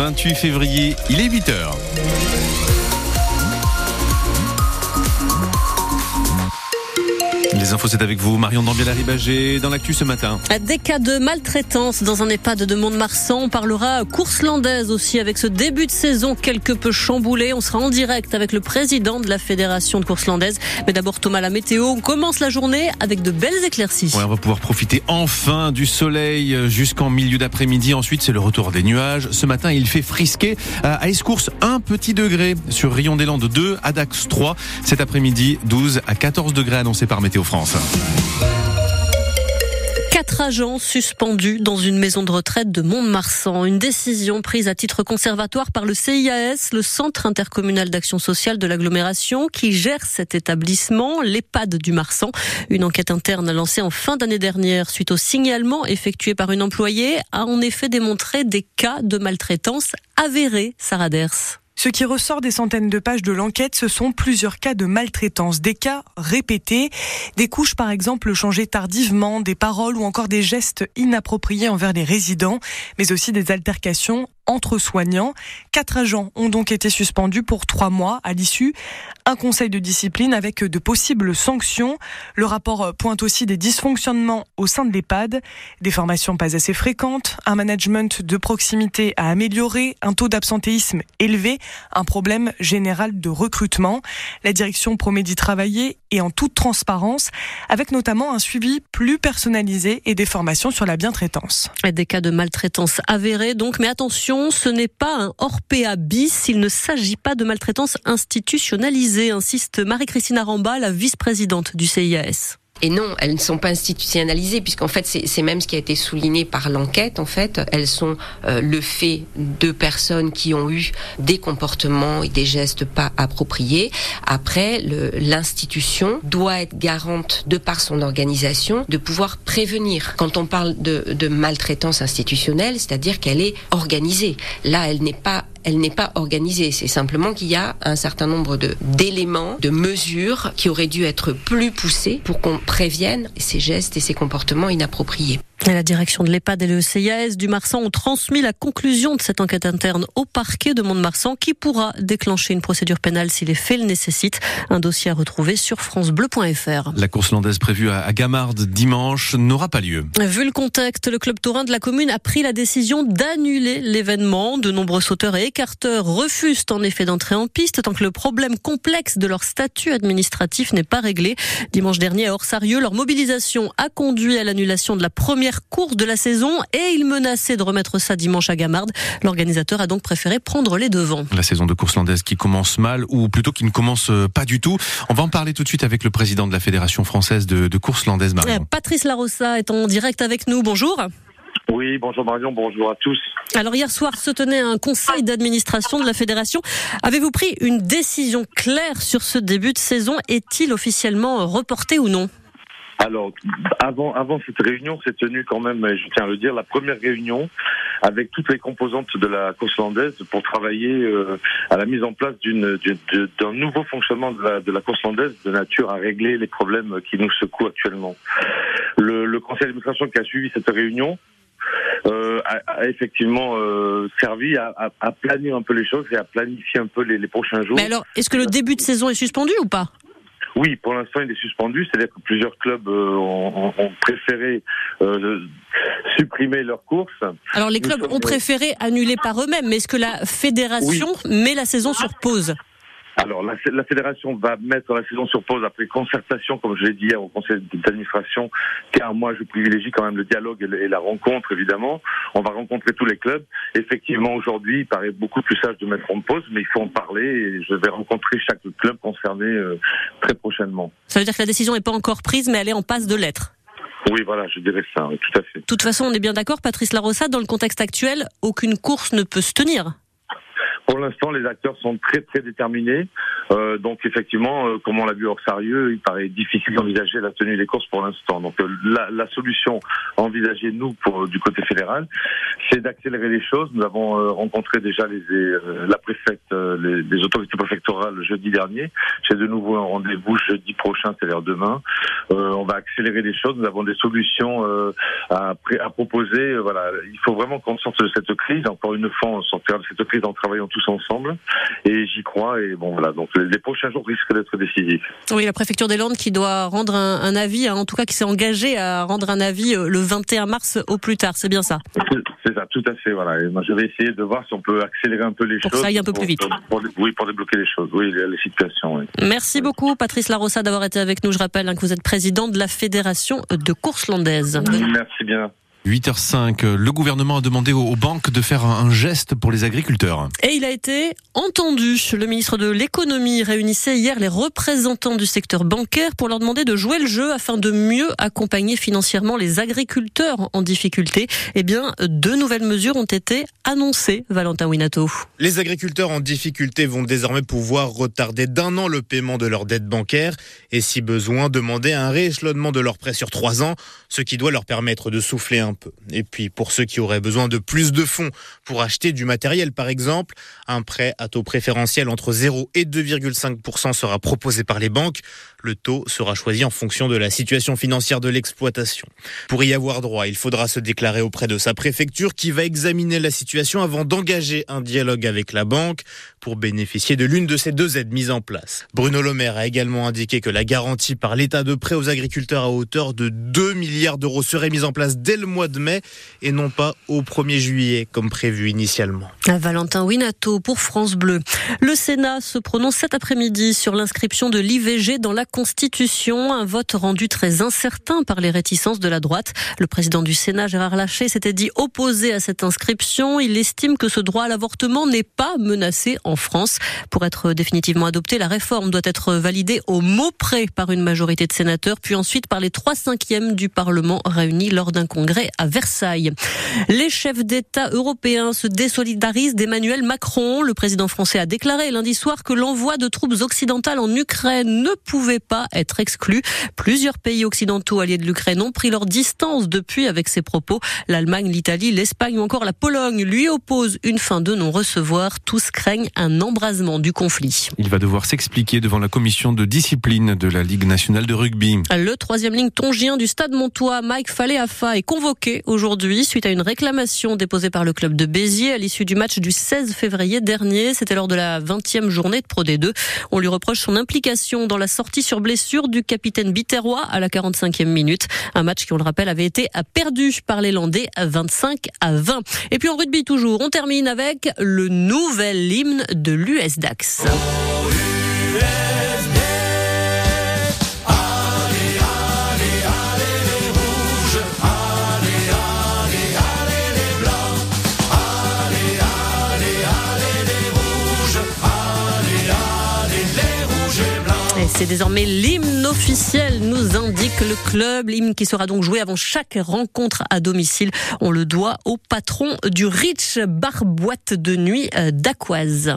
28 février, il est 8h. Les infos, c'est avec vous, Marion Dambiel-Ribagé, dans l'actu ce matin. Des cas de maltraitance dans un EHPAD de Mont-de-Marsan. On parlera course landaise aussi avec ce début de saison quelque peu chamboulé. On sera en direct avec le président de la Fédération de course landaise. Mais d'abord, Thomas, la météo. On commence la journée avec de belles éclaircies. Ouais, on va pouvoir profiter enfin du soleil jusqu'en milieu d'après-midi. Ensuite, c'est le retour des nuages. Ce matin, il fait frisquer à Escourse un petit degré. Sur Rion des Landes 2, à Dax 3. Cet après-midi, 12 à 14 degrés annoncés par Météo Quatre agents suspendus dans une maison de retraite de Mont-de-Marsan. Une décision prise à titre conservatoire par le CIAS, le Centre intercommunal d'action sociale de l'agglomération, qui gère cet établissement, l'EHPAD du Marsan. Une enquête interne lancée en fin d'année dernière suite au signalement effectué par une employée a en effet démontré des cas de maltraitance avérés, Sarah Ders. Ce qui ressort des centaines de pages de l'enquête, ce sont plusieurs cas de maltraitance, des cas répétés, des couches par exemple changées tardivement, des paroles ou encore des gestes inappropriés envers les résidents, mais aussi des altercations entre soignants. Quatre agents ont donc été suspendus pour trois mois à l'issue. Un conseil de discipline avec de possibles sanctions. Le rapport pointe aussi des dysfonctionnements au sein de l'EHPAD, des formations pas assez fréquentes, un management de proximité à améliorer, un taux d'absentéisme élevé, un problème général de recrutement. La direction promet d'y travailler et en toute transparence, avec notamment un suivi plus personnalisé et des formations sur la bientraitance. Des cas de maltraitance avérés donc, mais attention, ce n'est pas un hors-PA bis, il ne s'agit pas de maltraitance institutionnalisée, insiste Marie-Christine Aramba, la vice-présidente du CIAS. Et non, elles ne sont pas institutionnalisées puisqu'en fait c'est même ce qui a été souligné par l'enquête. En fait, elles sont euh, le fait de personnes qui ont eu des comportements et des gestes pas appropriés. Après, l'institution doit être garante de par son organisation de pouvoir prévenir. Quand on parle de, de maltraitance institutionnelle, c'est-à-dire qu'elle est organisée. Là, elle n'est pas elle n'est pas organisée. C'est simplement qu'il y a un certain nombre de d'éléments, de mesures qui auraient dû être plus poussées pour qu'on prévienne ces gestes et ces comportements inappropriés. Et la direction de l'EHPAD et le CIAS du Marsan ont transmis la conclusion de cette enquête interne au parquet de Mont-de-Marsan qui pourra déclencher une procédure pénale si les faits le nécessitent. Un dossier à retrouver sur francebleu.fr. La course landaise prévue à Gamarde dimanche n'aura pas lieu. Vu le contexte, le club taurin de la commune a pris la décision d'annuler l'événement. De nombreux sauteurs et écarteurs refusent en effet d'entrer en piste tant que le problème complexe de leur statut administratif n'est pas réglé. Dimanche dernier à Orsarieux, leur mobilisation a conduit à l'annulation de la première course de la saison et il menaçait de remettre ça dimanche à Gamarde. L'organisateur a donc préféré prendre les devants. La saison de course landaise qui commence mal ou plutôt qui ne commence euh, pas du tout. On va en parler tout de suite avec le président de la Fédération française de, de course landaise, Marion. Patrice Larossa est en direct avec nous. Bonjour. Oui, bonjour Marion, bonjour à tous. Alors hier soir se tenait un conseil d'administration de la fédération. Avez-vous pris une décision claire sur ce début de saison? Est-il officiellement reporté ou non? Alors, avant, avant cette réunion, s'est tenue quand même, je tiens à le dire, la première réunion avec toutes les composantes de la course landaise pour travailler euh, à la mise en place d'une, d'un nouveau fonctionnement de la, de la course landaise de nature à régler les problèmes qui nous secouent actuellement. Le, le conseil d'administration qui a suivi cette réunion euh, a, a, effectivement euh, servi à, à, à, planir un peu les choses et à planifier un peu les, les prochains jours. Mais alors, est-ce que le début de saison est suspendu ou pas? Oui, pour l'instant, il est suspendu. C'est-à-dire que plusieurs clubs euh, ont, ont, préféré euh, supprimer leurs courses. Alors, les clubs ont préféré annuler par eux-mêmes, mais est-ce que la fédération oui. met la saison sur pause? Alors, la, la, fédération va mettre la saison sur pause après concertation, comme je l'ai dit hier au conseil d'administration, car moi, je privilégie quand même le dialogue et, la rencontre, évidemment. On va rencontrer tous les clubs. Effectivement, aujourd'hui, il paraît beaucoup plus sage de mettre en pause, mais il faut en parler et je vais rencontrer chaque club concerné euh, très prochainement. Ça veut dire que la décision n'est pas encore prise, mais elle est en passe de l'être oui, voilà, je dirais ça, oui, tout à fait. De toute façon, on est bien d'accord, Patrice Larossa, dans le contexte actuel, aucune course ne peut se tenir. Pour l'instant, les acteurs sont très très déterminés. Euh, donc effectivement, euh, comme on l'a vu hors sérieux, il paraît difficile d'envisager la tenue des courses pour l'instant. Donc euh, la, la, solution envisagée nous pour du côté fédéral, c'est d'accélérer les choses. Nous avons rencontré déjà les, la préfecte, les, les, autorités préfectorales jeudi dernier. J'ai de nouveau un rendez-vous jeudi prochain, c'est-à-dire demain. on va accélérer les choses. Nous avons des solutions à, à proposer. Voilà, il faut vraiment qu'on sorte de cette crise. Encore une fois, on sortira de cette crise en travaillant tous ensemble. Et j'y crois. Et bon voilà. Donc les prochains jours risquent d'être décisifs. Oui, la préfecture des Landes qui doit rendre un, avis, hein, en tout cas qui s'est engagée à rendre un avis euh, le 21 mars au plus tard, c'est bien ça? C'est ça, tout à fait. Voilà. Et moi, je vais essayer de voir si on peut accélérer un peu les choses. Pour que ça aille un peu plus vite. oui, pour débloquer les choses, oui, les situations. Merci beaucoup, Patrice Larossa, d'avoir été avec nous. Je rappelle hein, que vous êtes président de la Fédération de course landaise. Merci bien. 8h05, le gouvernement a demandé aux banques de faire un geste pour les agriculteurs. Et il a été entendu. Le ministre de l'économie réunissait hier les représentants du secteur bancaire pour leur demander de jouer le jeu afin de mieux accompagner financièrement les agriculteurs en difficulté. Eh bien, deux nouvelles mesures ont été annoncées, Valentin Winato. Les agriculteurs en difficulté vont désormais pouvoir retarder d'un an le paiement de leurs dettes bancaires et si besoin demander un rééchelonnement de leurs prêts sur trois ans, ce qui doit leur permettre de souffler un peu. Et puis pour ceux qui auraient besoin de plus de fonds pour acheter du matériel par exemple, un prêt à taux préférentiel entre 0 et 2,5% sera proposé par les banques. Le taux sera choisi en fonction de la situation financière de l'exploitation. Pour y avoir droit, il faudra se déclarer auprès de sa préfecture qui va examiner la situation avant d'engager un dialogue avec la banque pour bénéficier de l'une de ces deux aides mises en place. Bruno Le Maire a également indiqué que la garantie par l'État de prêt aux agriculteurs à hauteur de 2 milliards d'euros serait mise en place dès le mois de mai et non pas au 1er juillet comme prévu initialement. Valentin Winato pour France Bleu. Le Sénat se prononce cet après-midi sur l'inscription de l'IVG dans la Constitution, un vote rendu très incertain par les réticences de la droite. Le président du Sénat, Gérard Larcher, s'était dit opposé à cette inscription. Il estime que ce droit à l'avortement n'est pas menacé en France. Pour être définitivement adopté, la réforme doit être validée au mot près par une majorité de sénateurs, puis ensuite par les trois cinquièmes du Parlement réunis lors d'un congrès à Versailles. Les chefs d'État européens se désolidarisent d'Emmanuel Macron. Le président français a déclaré lundi soir que l'envoi de troupes occidentales en Ukraine ne pouvait pas être exclu. Plusieurs pays occidentaux alliés de l'Ukraine ont pris leur distance depuis avec ces propos. L'Allemagne, l'Italie, l'Espagne ou encore la Pologne lui opposent une fin de non-recevoir. Tous craignent un embrasement du conflit. Il va devoir s'expliquer devant la commission de discipline de la Ligue nationale de rugby. Le troisième ligne tongien du stade Montois, Mike Faléafa, est convoqué aujourd'hui suite à une réclamation déposée par le club de Béziers à l'issue du match du 16 février dernier. C'était lors de la 20e journée de Pro D2. On lui reproche son implication dans la sortie sur blessure du capitaine Biterrois à la 45e minute. Un match qui, on le rappelle, avait été perdu par les Landais à 25 à 20. Et puis en rugby toujours, on termine avec le nouvel hymne de l'US Dax. C'est désormais l'hymne officiel, nous indique le club. L'hymne qui sera donc joué avant chaque rencontre à domicile. On le doit au patron du Rich Bar Boîte de Nuit euh, d'Aquoise.